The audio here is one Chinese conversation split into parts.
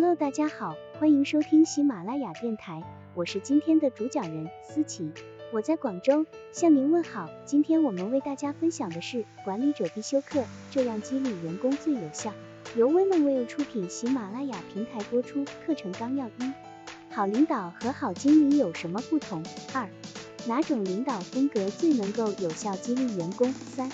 Hello，大家好，欢迎收听喜马拉雅电台，我是今天的主讲人思琪，我在广州向您问好。今天我们为大家分享的是管理者必修课，这样激励员工最有效。由 Women 出品，喜马拉雅平台播出。课程纲要一：好领导和好经理有什么不同？二、哪种领导风格最能够有效激励员工？三。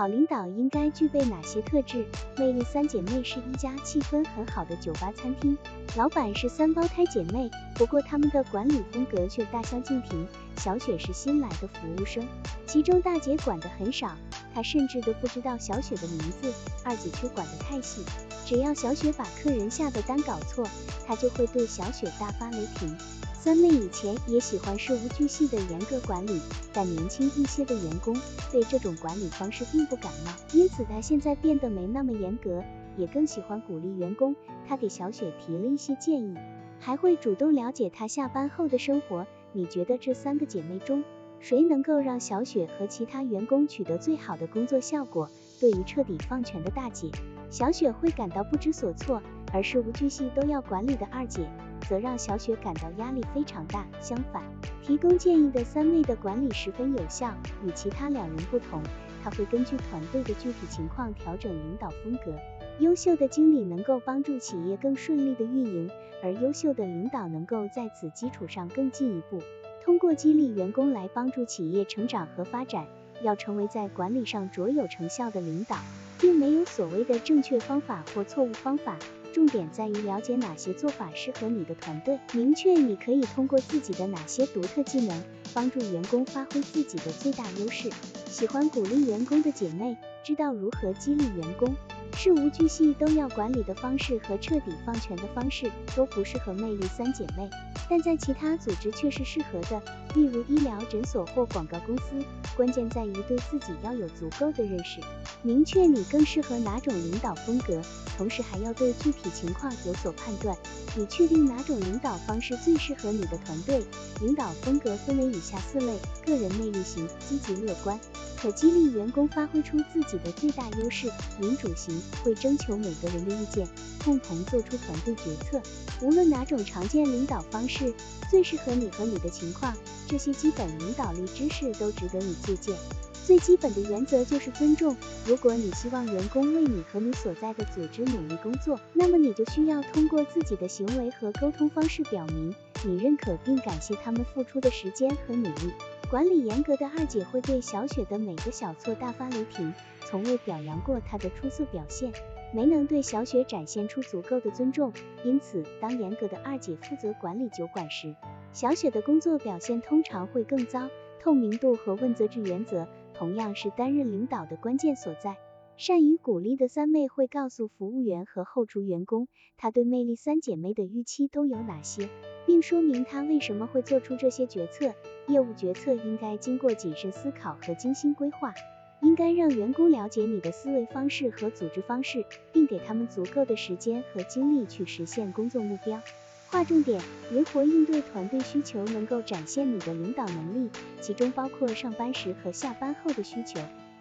好领导应该具备哪些特质？魅力三姐妹是一家气氛很好的酒吧餐厅，老板是三胞胎姐妹，不过她们的管理风格却大相径庭。小雪是新来的服务生，其中大姐管得很少，她甚至都不知道小雪的名字，二姐却管得太细，只要小雪把客人下的单搞错，她就会对小雪大发雷霆。三妹以前也喜欢事无巨细的严格管理，但年轻一些的员工对这种管理方式并不感冒，因此她现在变得没那么严格，也更喜欢鼓励员工。她给小雪提了一些建议，还会主动了解她下班后的生活。你觉得这三个姐妹中，谁能够让小雪和其他员工取得最好的工作效果？对于彻底放权的大姐，小雪会感到不知所措，而事无巨细都要管理的二姐。则让小雪感到压力非常大。相反，提供建议的三妹的管理十分有效。与其他两人不同，她会根据团队的具体情况调整领导风格。优秀的经理能够帮助企业更顺利的运营，而优秀的领导能够在此基础上更进一步，通过激励员工来帮助企业成长和发展。要成为在管理上卓有成效的领导，并没有所谓的正确方法或错误方法。重点在于了解哪些做法适合你的团队，明确你可以通过自己的哪些独特技能，帮助员工发挥自己的最大优势。喜欢鼓励员工的姐妹，知道如何激励员工。事无巨细都要管理的方式和彻底放权的方式都不适合魅力三姐妹，但在其他组织却是适合的，例如医疗诊所或广告公司。关键在于对自己要有足够的认识，明确你更适合哪种领导风格。同时还要对具体情况有所判断，以确定哪种领导方式最适合你的团队。领导风格分为以下四类：个人魅力型，积极乐观，可激励员工发挥出自己的最大优势；民主型，会征求每个人的意见，共同做出团队决策。无论哪种常见领导方式最适合你和你的情况，这些基本领导力知识都值得你借鉴。最基本的原则就是尊重。如果你希望员工为你和你所在的组织努力工作，那么你就需要通过自己的行为和沟通方式表明你认可并感谢他们付出的时间和努力。管理严格的二姐会对小雪的每个小错大发雷霆，从未表扬过她的出色表现，没能对小雪展现出足够的尊重。因此，当严格的二姐负责管理酒馆时，小雪的工作表现通常会更糟。透明度和问责制原则。同样是担任领导的关键所在。善于鼓励的三妹会告诉服务员和后厨员工，她对魅力三姐妹的预期都有哪些，并说明她为什么会做出这些决策。业务决策应该经过谨慎思考和精心规划，应该让员工了解你的思维方式和组织方式，并给他们足够的时间和精力去实现工作目标。划重点，灵活应对团队需求，能够展现你的领导能力，其中包括上班时和下班后的需求。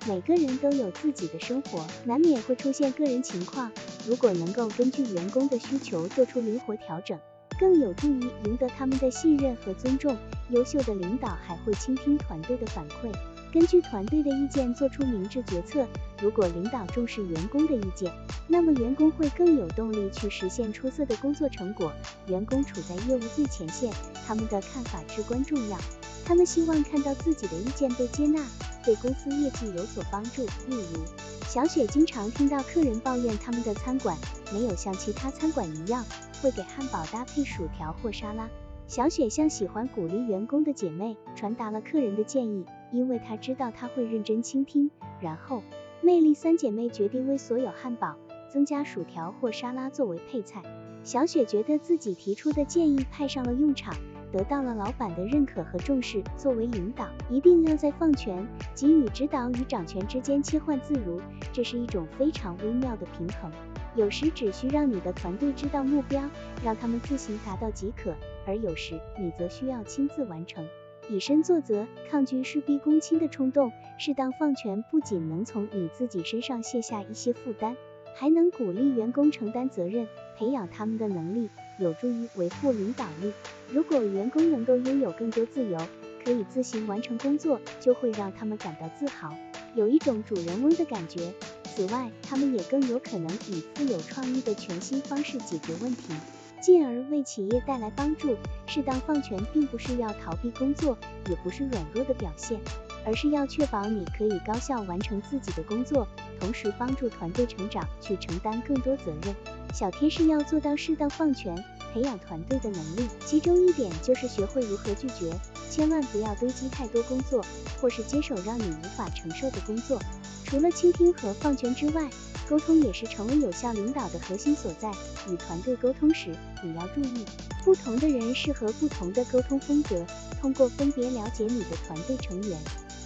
每个人都有自己的生活，难免会出现个人情况。如果能够根据员工的需求做出灵活调整，更有助于赢得他们的信任和尊重。优秀的领导还会倾听团队的反馈，根据团队的意见做出明智决策。如果领导重视员工的意见，那么员工会更有动力去实现出色的工作成果。员工处在业务最前线，他们的看法至关重要。他们希望看到自己的意见被接纳，对公司业绩有所帮助。例如，小雪经常听到客人抱怨他们的餐馆没有像其他餐馆一样会给汉堡搭配薯条或沙拉。小雪向喜欢鼓励员工的姐妹传达了客人的建议，因为她知道她会认真倾听。然后。魅力三姐妹决定为所有汉堡增加薯条或沙拉作为配菜。小雪觉得自己提出的建议派上了用场，得到了老板的认可和重视。作为领导，一定要在放权、给予指导与掌权之间切换自如，这是一种非常微妙的平衡。有时只需让你的团队知道目标，让他们自行达到即可；而有时你则需要亲自完成。以身作则，抗拒事必躬亲的冲动，适当放权不仅能从你自己身上卸下一些负担，还能鼓励员工承担责任，培养他们的能力，有助于维护领导力。如果员工能够拥有更多自由，可以自行完成工作，就会让他们感到自豪，有一种主人翁的感觉。此外，他们也更有可能以富有创意的全新方式解决问题，进而为企业带来帮助。适当放权并不是要逃避工作，也不是软弱的表现，而是要确保你可以高效完成自己的工作，同时帮助团队成长，去承担更多责任。小贴士要做到适当放权，培养团队的能力。其中一点就是学会如何拒绝，千万不要堆积太多工作，或是接手让你无法承受的工作。除了倾听和放权之外，沟通也是成为有效领导的核心所在。与团队沟通时，你要注意，不同的人适合不同的沟通风格。通过分别了解你的团队成员，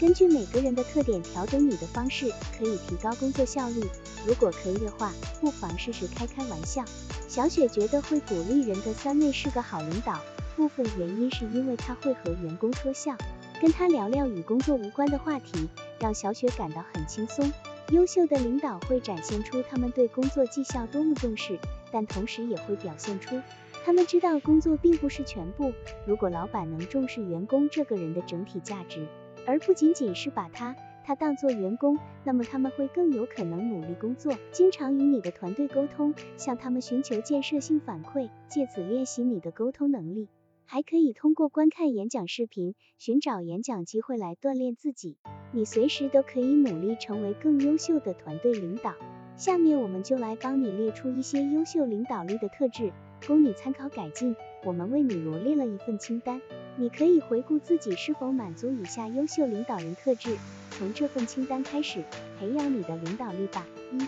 根据每个人的特点调整你的方式，可以提高工作效率。如果可以的话，不妨试试开开玩笑。小雪觉得会鼓励人的三妹是个好领导，部分原因是因为他会和员工说笑，跟他聊聊与工作无关的话题。让小雪感到很轻松。优秀的领导会展现出他们对工作绩效多么重视，但同时也会表现出他们知道工作并不是全部。如果老板能重视员工这个人的整体价值，而不仅仅是把他他当做员工，那么他们会更有可能努力工作。经常与你的团队沟通，向他们寻求建设性反馈，借此练习你的沟通能力。还可以通过观看演讲视频，寻找演讲机会来锻炼自己。你随时都可以努力成为更优秀的团队领导。下面我们就来帮你列出一些优秀领导力的特质，供你参考改进。我们为你罗列了一份清单，你可以回顾自己是否满足以下优秀领导人特质，从这份清单开始培养你的领导力吧。一、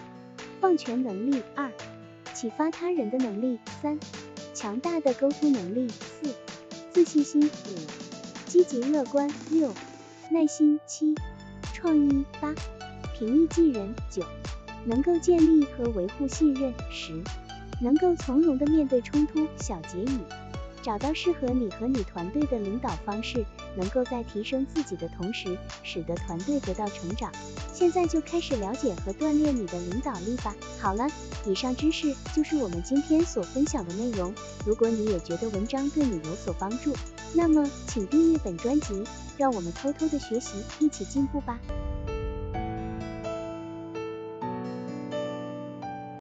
放权能力；二、启发他人的能力；三、强大的沟通能力；四、自信心；五、积极乐观；六、耐心；七。创意。八，平易近人。九，能够建立和维护信任。十，能够从容的面对冲突小结语，找到适合你和你团队的领导方式，能够在提升自己的同时，使得团队得到成长。现在就开始了解和锻炼你的领导力吧。好了，以上知识就是我们今天所分享的内容。如果你也觉得文章对你有所帮助，那么请订阅本专辑。让我们偷偷的学习，一起进步吧。